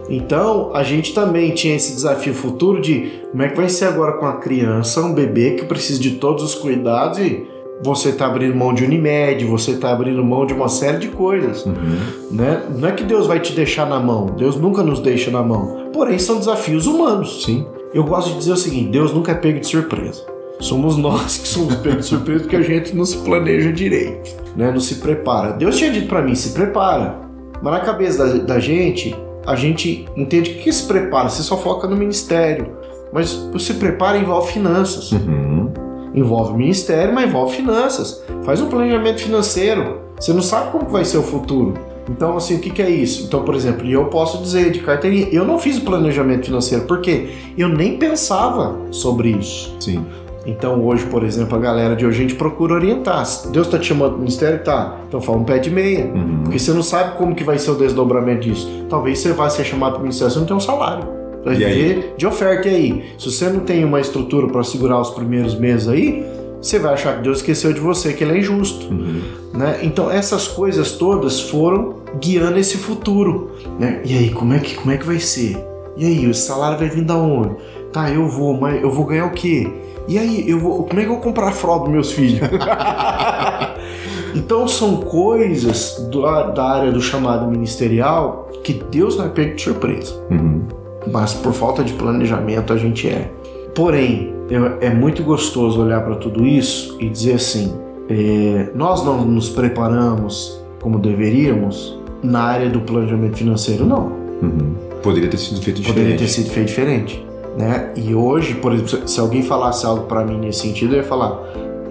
Então, a gente também tinha esse desafio futuro de como é que vai ser agora com a criança, um bebê que precisa de todos os cuidados e você está abrindo mão de Unimed, você está abrindo mão de uma série de coisas. Uhum. Né? Não é que Deus vai te deixar na mão, Deus nunca nos deixa na mão. Porém, são desafios humanos. Sim. Eu gosto de dizer o seguinte: Deus nunca é pego de surpresa. Somos nós que somos pegos de surpresa porque a gente não se planeja direito, né? não se prepara. Deus tinha dito para mim, se prepara. Mas na cabeça da, da, gente, a gente entende que se prepara, você só foca no ministério. Mas você prepara envolve finanças. Uhum. Envolve ministério, mas envolve finanças. Faz um planejamento financeiro. Você não sabe como vai ser o futuro. Então, assim, o que, que é isso? Então, por exemplo, eu posso dizer de carteirinha, eu não fiz o planejamento financeiro, porque eu nem pensava sobre isso. Sim. Então, hoje, por exemplo, a galera de hoje a gente procura orientar. Deus está te chamando para o ministério, tá. Então, fala um pé de meia. Uhum. Porque você não sabe como que vai ser o desdobramento disso. Talvez você vá ser chamado para o ministério, você não tem um salário. Viver de oferta e aí. Se você não tem uma estrutura para segurar os primeiros meses aí, você vai achar que Deus esqueceu de você, que ele é injusto. Uhum. Né? Então essas coisas todas foram guiando esse futuro. Né? E aí, como é, que, como é que vai ser? E aí, o salário vai vir da onde? Tá, eu vou, mas eu vou ganhar o quê? E aí, eu vou, como é que eu vou comprar a fralda dos meus filhos? então são coisas do- da área do chamado ministerial que Deus não é pego de surpresa. Uhum. Mas por falta de planejamento a gente é. Porém, é, muito gostoso olhar para tudo isso e dizer assim: é, nós não nos preparamos como deveríamos na área do planejamento financeiro, não. Uhum. Poderia ter sido feito Poderia diferente. ter sido feito diferente. Né? E hoje, por exemplo, se- alguém falasse algo para mim nesse sentido, eu ia falar: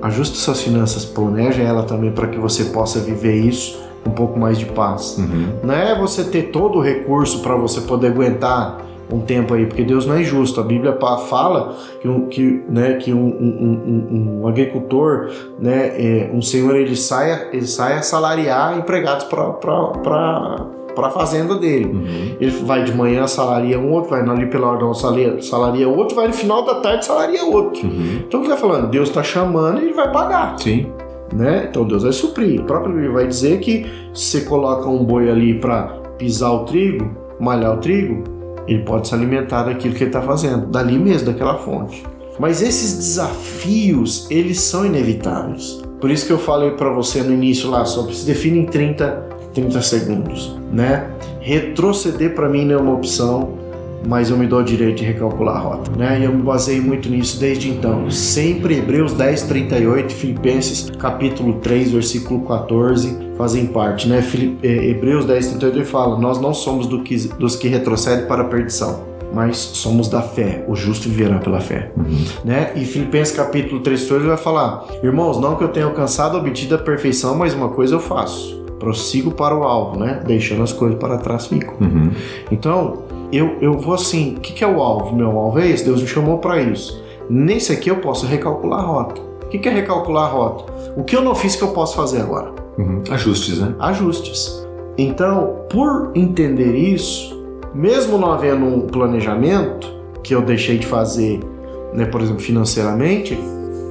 ajuste suas finanças, planeje ela também para que você possa viver isso com um pouco mais de paz. Uhum. Não é você ter todo o recurso para você poder aguentar um tempo aí, porque Deus não é injusto. A Bíblia fala que um, que, né, que um, um- um- um agricultor, né, é, um senhor, ele sai, ele sai a salariar empregados para a fazenda dele. Uhum. Ele vai de manhã, salaria um outro, vai ali pela hora salaria, salaria outro, vai no final da tarde, salaria outro. Uhum. Então o que ele está falando? Deus está chamando e ele vai pagar Sim. né? Então Deus vai suprir. O próprio Bíblia vai dizer que se você coloca um boi ali para pisar o trigo, malhar o trigo, ele pode se alimentar daquilo que ele está fazendo, dali mesmo, daquela fonte. Mas esses desafios, eles são inevitáveis. Por isso que eu falei para você no início lá, só se define em 30, 30 segundos, né? Retroceder para mim não é uma opção, mas eu me dou o direito de recalcular a rota, né? E eu me baseei muito nisso desde então. Sempre Hebreus 10, 38, Filipenses capítulo 3, versículo 14 fazem parte, né? Eh, Hebreus 10, 38 ele fala: Nós não somos do que- dos que retrocedem para a perdição, mas somos da fé. O justo viverá pela fé, né? E Filipenses capítulo 3, 14 ele vai falar: Irmãos, não que eu tenha alcançado, obtido a perfeição, mas uma coisa eu faço. Prossigo para o alvo, né? Deixando as coisas para trás fico. Uhum. Então, eu, eu vou assim, o que, que é o alvo? Meu alvo é esse, Deus me chamou para isso. Nesse aqui eu posso recalcular a rota. O que, que é recalcular a rota? O que eu não fiz que eu posso fazer agora? Uhum. Ajustes, né? Ajustes. Então, por entender isso, mesmo não havendo um planejamento que eu deixei de fazer, né, por exemplo, financeiramente,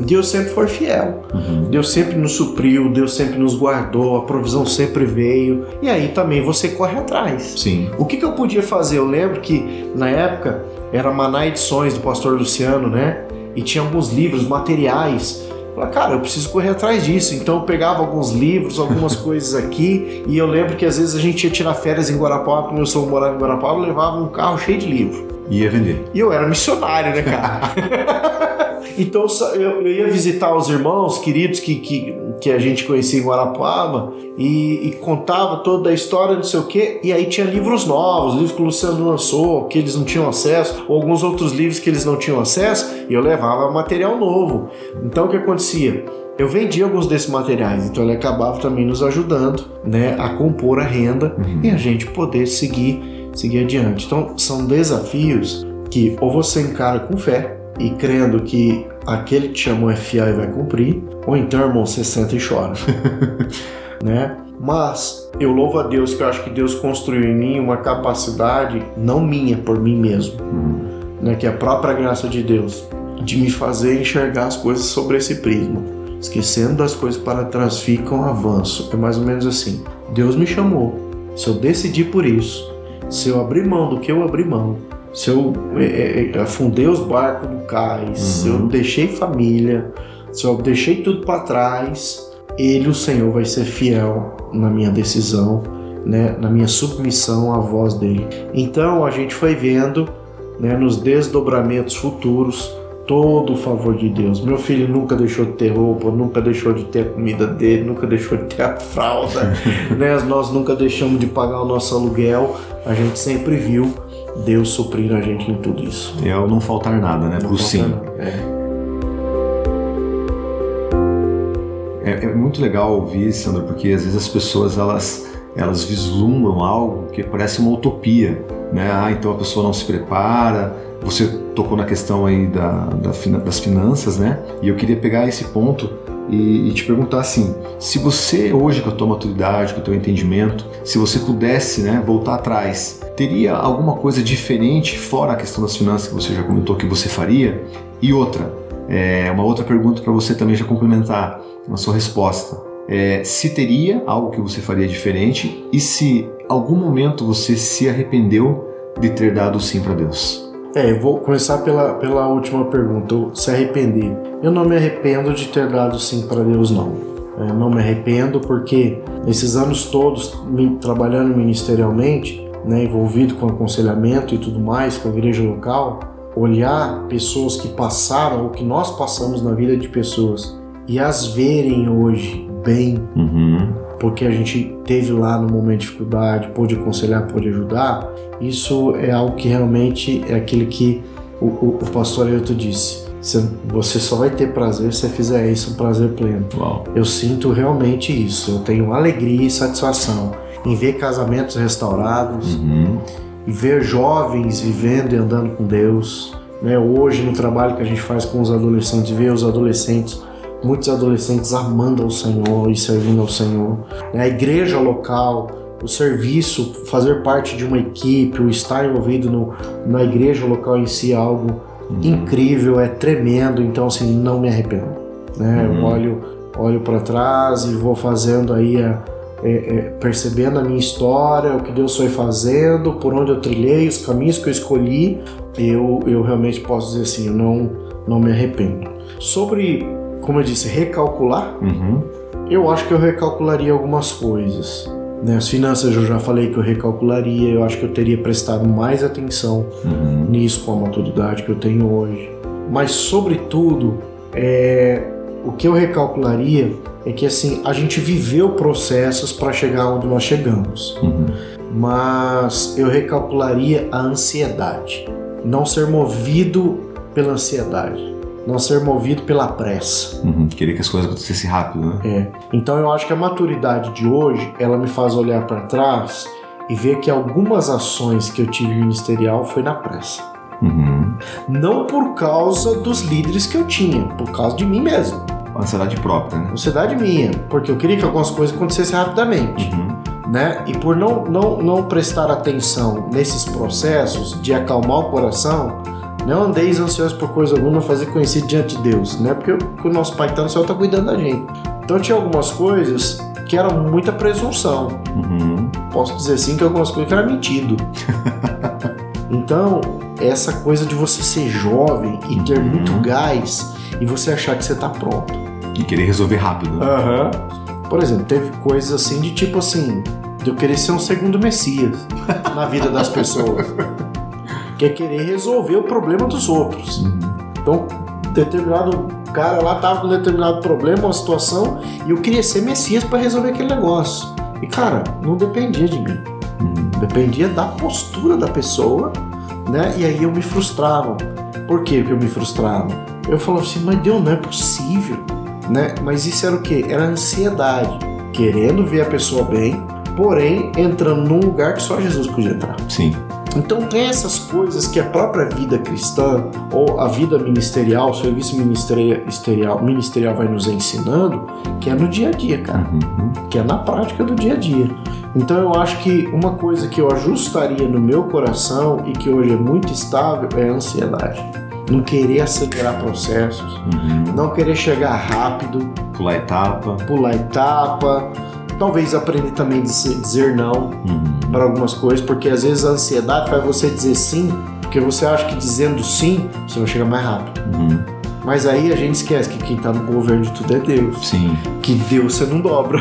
Deus sempre foi fiel. Uhum. Deus sempre nos supriu, Deus sempre nos guardou, a provisão sempre veio. E aí também você corre atrás. Sim. O que, que eu podia fazer? Eu lembro que na época era Maná Edições do pastor Luciano, né? E tinha alguns livros, materiais. Eu Falei, cara, eu preciso correr atrás disso. Então eu pegava alguns livros, algumas coisas aqui. E eu lembro que às vezes a gente ia tirar férias em Guarapava, como eu sou morava em Guarapava, eu levava um carro cheio de livro. Ia vender. E eu era missionário, né, cara? então eu, eu ia visitar os irmãos queridos que, que, que a gente conhecia em Guarapava e, e contava toda a história, não sei o quê. E aí tinha livros novos, livros que o Luciano lançou, que eles não tinham acesso, ou alguns outros livros que eles não tinham acesso, e eu levava material novo. Então o que acontecia? Eu vendia alguns desses materiais, então ele acabava também nos ajudando né, a compor a renda e a gente poder seguir, seguir adiante. Então são desafios que ou você encara com fé e crendo que aquele que te chamou é fiel e vai cumprir, ou então, irmão, você senta e chora. né? Mas eu louvo a Deus que eu acho que Deus construiu em mim uma capacidade, não minha, por mim mesmo, Uhum. né? que é a própria graça de Deus, de me fazer enxergar as coisas sobre esse prisma. Esquecendo das coisas para trás fica um avanço. É mais ou menos assim. Deus me chamou. Se eu decidir por isso, se eu abrir mão do que eu abri mão, se eu é, é, afundei os barcos do cais, se eu deixei família, se eu deixei tudo para trás, Ele, o Senhor, vai ser fiel na minha decisão, né, na minha submissão à voz dele. Então a gente foi vendo né, nos desdobramentos futuros todo o favor de Deus. Meu filho nunca deixou de ter roupa, nunca deixou de ter a comida dele, nunca deixou de ter a fralda, né? Nós nunca deixamos de pagar o nosso aluguel. A gente sempre viu Deus suprir a gente em tudo isso. É o não faltar nada, né? Pro sim. nada. É. É, é muito legal ouvir, Sandra, porque às vezes as pessoas elas, elas vislumbram algo que parece uma utopia, né? Ah, então a pessoa não se prepara. Você tocou na questão aí da, da das finanças, né? E eu queria pegar esse ponto e, e te perguntar assim: se você hoje com a tua maturidade, com o teu entendimento, se você pudesse, né, voltar atrás, teria alguma coisa diferente fora a questão das finanças que você já comentou que você faria? E outra, é, uma outra pergunta para você também já complementar na sua resposta. É, se teria algo que você faria diferente e se algum momento você se arrependeu de ter dado sim para Deus. É, eu vou começar pela, pela última pergunta, se arrepender. Eu não me arrependo de ter dado sim para Deus, não. É, não me arrependo porque nesses anos todos trabalhando ministerialmente, né, envolvido com aconselhamento e tudo mais, com a igreja local, olhar pessoas que passaram, ou que nós passamos na vida de pessoas, e as verem hoje bem, Uhum. porque a gente teve lá no momento de dificuldade, pôde aconselhar, pôde ajudar, isso é algo que realmente é aquele que o, o, o pastor Ailton disse. Você, você só vai ter prazer se você fizer isso, um prazer pleno. Uau. Eu sinto realmente isso. Eu tenho alegria e satisfação em ver casamentos restaurados, Uhum. e ver jovens vivendo e andando com Deus. Né? Hoje, no trabalho que a gente faz com os adolescentes, ver os adolescentes, muitos adolescentes amando ao Senhor e servindo ao Senhor. Né? A igreja local, o serviço, fazer parte de uma equipe, o estar envolvido no, na igreja local em si é algo incrível, é tremendo. Então, assim, não me arrependo. Né? Eu Uhum. olho, olho para trás e vou fazendo aí a, é, é, percebendo a minha história, o que Deus foi fazendo, por onde eu trilhei, os caminhos que eu escolhi, eu, eu realmente posso dizer assim, eu não, não me arrependo. Sobre, como eu disse, recalcular, Uhum. eu acho que eu recalcularia algumas coisas. Né? As finanças eu já falei que eu recalcularia, eu acho que eu teria prestado mais atenção Uhum. nisso com a maturidade que eu tenho hoje. Mas, sobretudo, é, o que eu recalcularia é que assim a gente viveu processos para chegar onde nós chegamos, Uhum. mas eu recalcularia a ansiedade, não ser movido pela ansiedade, não ser movido pela pressa. Uhum. Queria que as coisas acontecessem rápido, né? É. Então eu acho que a maturidade de hoje, ela me faz olhar para trás e ver que algumas ações que eu tive ministerial foi na pressa. Uhum. Não por causa dos líderes que eu tinha, por causa de mim mesmo. Uma ansiedade própria, né? Ansiedade minha, porque eu queria que algumas coisas acontecessem rapidamente, Uhum. né? E por não, não, não prestar atenção nesses processos de acalmar o coração, não andeis ansiosos por coisa alguma, fazer conhecido diante de Deus, né? Porque o, nosso Pai que tá no céu está cuidando da gente. Então tinha algumas coisas que eram muita presunção. Uhum. Posso dizer assim que algumas coisas que era mentido. Então, essa coisa de você ser jovem e ter Uhum. muito gás e você achar que você tá pronto. E querer resolver rápido? Aham. Por exemplo, teve coisas assim de tipo assim, de eu querer ser um segundo Messias na vida das pessoas. Que é querer resolver o problema dos outros. Uhum. Então, determinado cara lá tava com determinado problema, uma situação, e eu queria ser Messias para resolver aquele negócio. E cara, não dependia de mim. Uhum. Dependia da postura da pessoa, né? E aí eu me frustrava. Por que eu me frustrava? Eu falava assim, mas Deus, não é possível, né? Mas isso era o quê? Era ansiedade, querendo ver a pessoa bem, porém entrando num lugar que só Jesus podia entrar. Sim. Então tem essas coisas que a própria vida cristã ou a vida ministerial, o serviço ministerial, ministerial vai nos ensinando, que é no dia a dia, cara Uhum. que é na prática do dia a dia. Então eu acho que uma coisa que eu ajustaria no meu coração e que hoje é muito estável é a ansiedade. Não querer acelerar processos, Uhum. não querer chegar rápido, Pular etapa. pular etapa, talvez aprender também a dizer, dizer não Uhum. para algumas coisas, porque às vezes a ansiedade faz você dizer sim, porque você acha que dizendo sim você vai chegar mais rápido. Uhum. Mas aí a gente esquece que quem está no governo de tudo é Deus. Sim. que Deus você não dobra.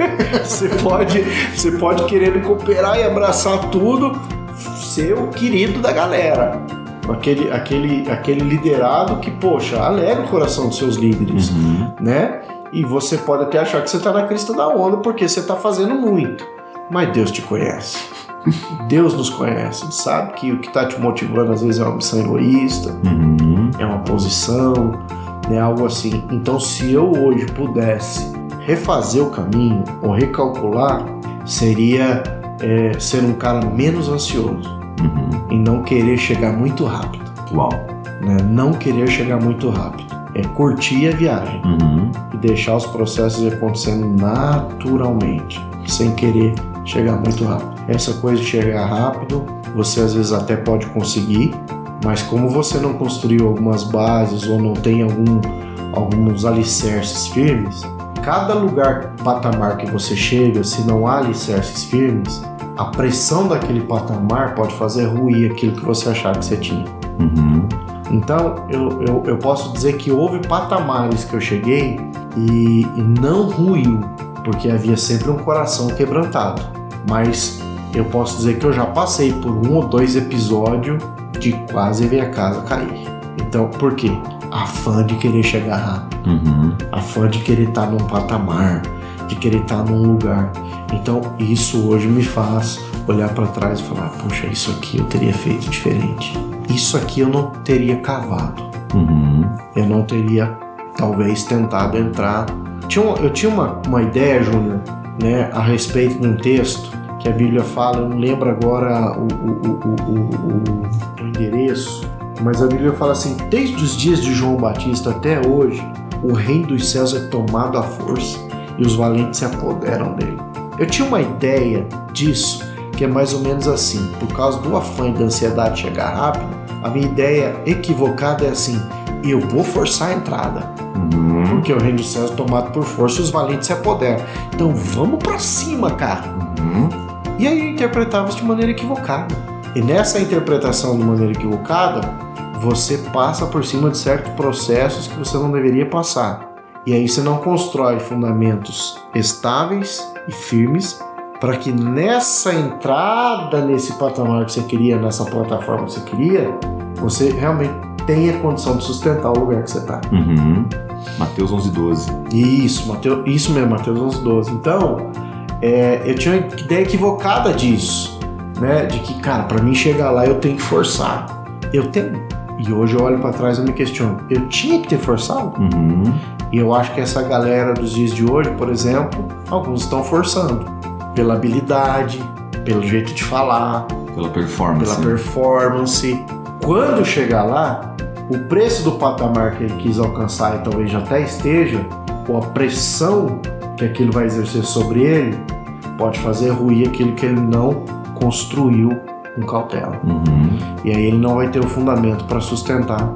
você pode, você pode querer cooperar e abraçar tudo, ser o querido da galera. Aquele, aquele, aquele liderado que, poxa, alegra o coração dos seus líderes, Uhum. né? E você pode até achar que você está na crista da onda porque você está fazendo muito. Mas Deus te conhece. Deus nos conhece, Ele sabe que o que está te motivando às vezes é uma missão egoísta, Uhum. é uma posição, né, algo assim. Então, se eu hoje pudesse refazer o caminho ou recalcular, seria é, ser um cara menos ansioso Uhum. e não querer chegar muito rápido. Uau. Né? Não querer chegar muito rápido. É curtir a viagem Uhum. e deixar os processos acontecendo naturalmente, sem querer chegar muito rápido. Essa coisa de chegar rápido, você às vezes até pode conseguir, mas como você não construiu algumas bases ou não tem algum, alguns alicerces firmes, cada lugar, patamar que você chega, se não há alicerces firmes, a pressão daquele patamar pode fazer ruir aquilo que você achava que você tinha. Uhum. Então, eu, eu, eu posso dizer que houve patamares que eu cheguei e, e não ruiu, porque havia sempre um coração quebrantado. Mas eu posso dizer que eu já passei por um ou dois episódios de quase ver a casa cair. Então, por quê? A fã de querer chegar rápido, Uhum. a fã de querer estar num patamar, de querer estar num lugar. Então, isso hoje me faz olhar para trás e falar: puxa, isso aqui eu teria feito diferente. Isso aqui eu não teria cavado. Uhum. Eu não teria, talvez, tentado entrar. Tinha eu tinha uma, uma ideia, Júnior, né, a respeito de um texto que a Bíblia fala, eu não lembro agora o, o, o- o endereço, mas a Bíblia fala assim: desde os dias de João Batista até hoje, o reino dos céus é tomado à força e os valentes se apoderam dele. Eu tinha uma ideia disso, que é mais ou menos assim: por causa do afã e da ansiedade de chegar rápido, a minha ideia equivocada é assim: eu vou forçar a entrada, Uhum. porque o reino dos céus é tomado por força e os valentes se apoderam. Então vamos pra cima, cara. Uhum. E aí eu interpretava de maneira equivocada. E nessa interpretação de maneira equivocada, você passa por cima de certos processos que você não deveria passar. E aí você não constrói fundamentos estáveis e firmes para que nessa entrada nesse patamar que você queria, nessa plataforma que você queria, você realmente tenha condição de sustentar o lugar que você está. Uhum. Mateus 11, 12. Isso, Mateus, isso mesmo, Mateus 11, 12. Então, é, eu tinha uma ideia equivocada disso, né? De que, cara, para mim chegar lá eu tenho que forçar. Eu tenho. E hoje eu olho para trás e me questiono, eu tinha que ter forçado? Uhum. E eu acho que essa galera dos dias de hoje, por exemplo, alguns estão forçando pela habilidade, pelo jeito de falar, Pela performance. pela performance. Quando chegar lá, o preço do patamar que ele quis alcançar e talvez já até esteja, ou a pressão que aquilo vai exercer sobre ele, pode fazer ruir aquilo que ele não construiu com cautela. Uhum. E aí ele não vai ter o fundamento para sustentar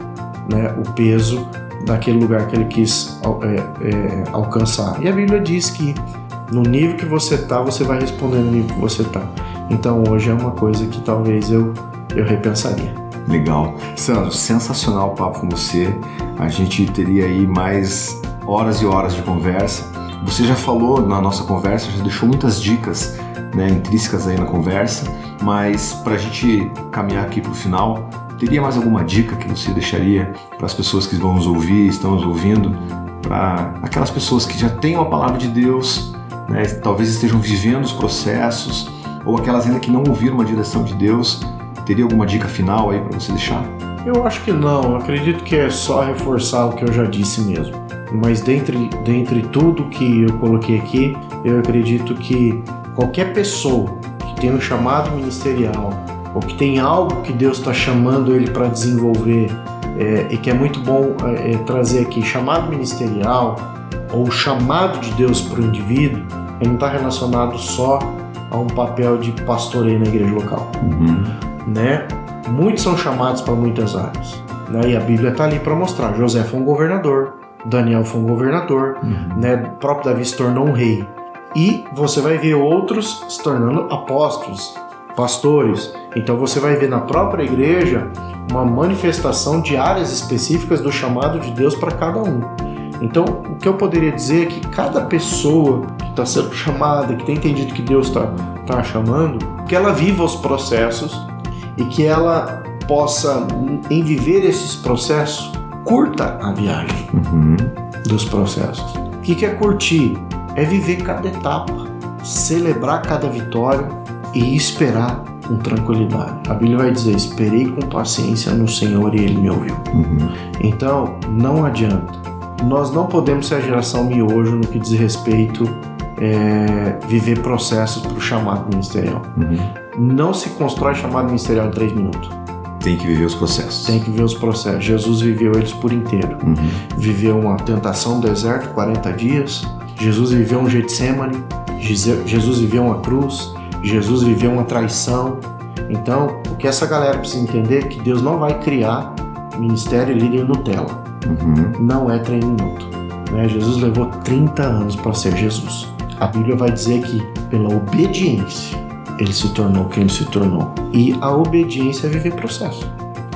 né, o peso daquele lugar que ele quis é, é, alcançar. E a Bíblia diz que no nível que você está, você vai responder no nível que você está. Então hoje é uma coisa que talvez eu, eu repensaria. Legal. Sandro, sensacional o papo com você. A gente teria aí mais horas e horas de conversa. Você já falou na nossa conversa, já deixou muitas dicas né, intrínsecas aí na conversa, mas para a gente caminhar aqui para o final, teria mais alguma dica que você deixaria para as pessoas que vão nos ouvir, estão nos ouvindo, para aquelas pessoas que já têm a palavra de Deus, né, talvez estejam vivendo os processos, ou aquelas ainda que não ouviram uma direção de Deus, Teria alguma dica final aí para você deixar? Eu acho que não, acredito que é só reforçar o que eu já disse mesmo. Mas dentre, dentre tudo que eu coloquei aqui, eu acredito que qualquer pessoa que tem um chamado ministerial ou que tem algo que Deus está chamando ele para desenvolver é, e que é muito bom é, é, trazer aqui, chamado ministerial ou chamado de Deus para o indivíduo, ele não está relacionado só a um papel de pastoreio na igreja local Uhum. né? Muitos são chamados para muitas áreas, né? E a Bíblia está ali para mostrar. José foi um governador, Daniel foi um governador, Uhum. né? O próprio Davi se tornou um rei. E você vai ver outros se tornando apóstolos, pastores. Então você vai ver na própria igreja uma manifestação de áreas específicas do chamado de Deus para cada um. Então, o que eu poderia dizer é que cada pessoa que está sendo chamada, que tem entendido que Deus está tá chamando, que ela viva os processos e que ela possa, em viver esses processos, curta a viagem Uhum. dos processos. O que é curtir? É viver cada etapa, celebrar cada vitória, e esperar com tranquilidade. A Bíblia vai dizer: esperei com paciência no Senhor e Ele me ouviu. Uhum. Então, não adianta. Nós não podemos ser a geração miojo no que diz respeito é, viver processos para o chamado ministerial. Uhum. Não se constrói chamado ministerial em três minutos. Tem que viver os processos. Tem que ver os processos. Jesus viveu eles por inteiro. Uhum. Viveu uma tentação no deserto, 40 dias. Jesus viveu um Getsemane. Jesus viveu uma cruz. Jesus viveu uma traição. Então, o que essa galera precisa entender é que Deus não vai criar ministério líder Nutella. Uhum. Não é três minutos. Né? Jesus levou 30 anos para ser Jesus. A Bíblia vai dizer que pela obediência ele se tornou quem ele se tornou. E a obediência é viver processo.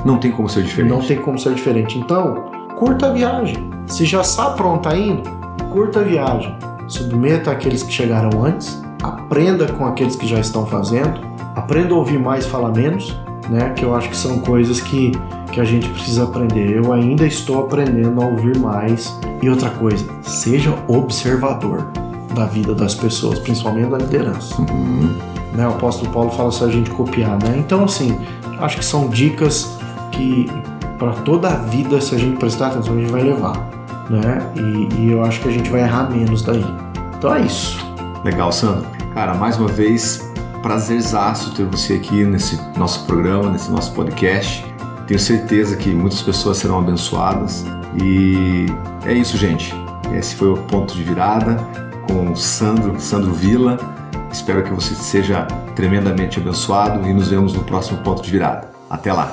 Não tem como ser diferente. Não tem como ser diferente. Então, curta a viagem. Se já sabe pra onde tá indo, curta a viagem. Submeta aqueles que chegaram antes, aprenda com aqueles que já estão fazendo, aprenda a ouvir mais falar menos, né? Que eu acho que são coisas que, que a gente precisa aprender. Eu ainda estou aprendendo a ouvir mais. E outra coisa, seja observador da vida das pessoas, principalmente da liderança Uhum. né? O apóstolo Paulo fala se a gente copiar, né? Então, assim, acho que são dicas que para toda a vida, se a gente prestar atenção, a gente vai levar, né? E, e eu acho que a gente vai errar menos daí. Então é isso. Legal, Sandro. Cara, mais uma vez, prazerzaço ter você aqui nesse nosso programa, nesse nosso podcast. Tenho certeza que muitas pessoas serão abençoadas. E é isso, gente. Esse foi o ponto de virada com o Sandro, Sandro Vila. Espero que você seja tremendamente abençoado e nos vemos no próximo ponto de virada. Até lá!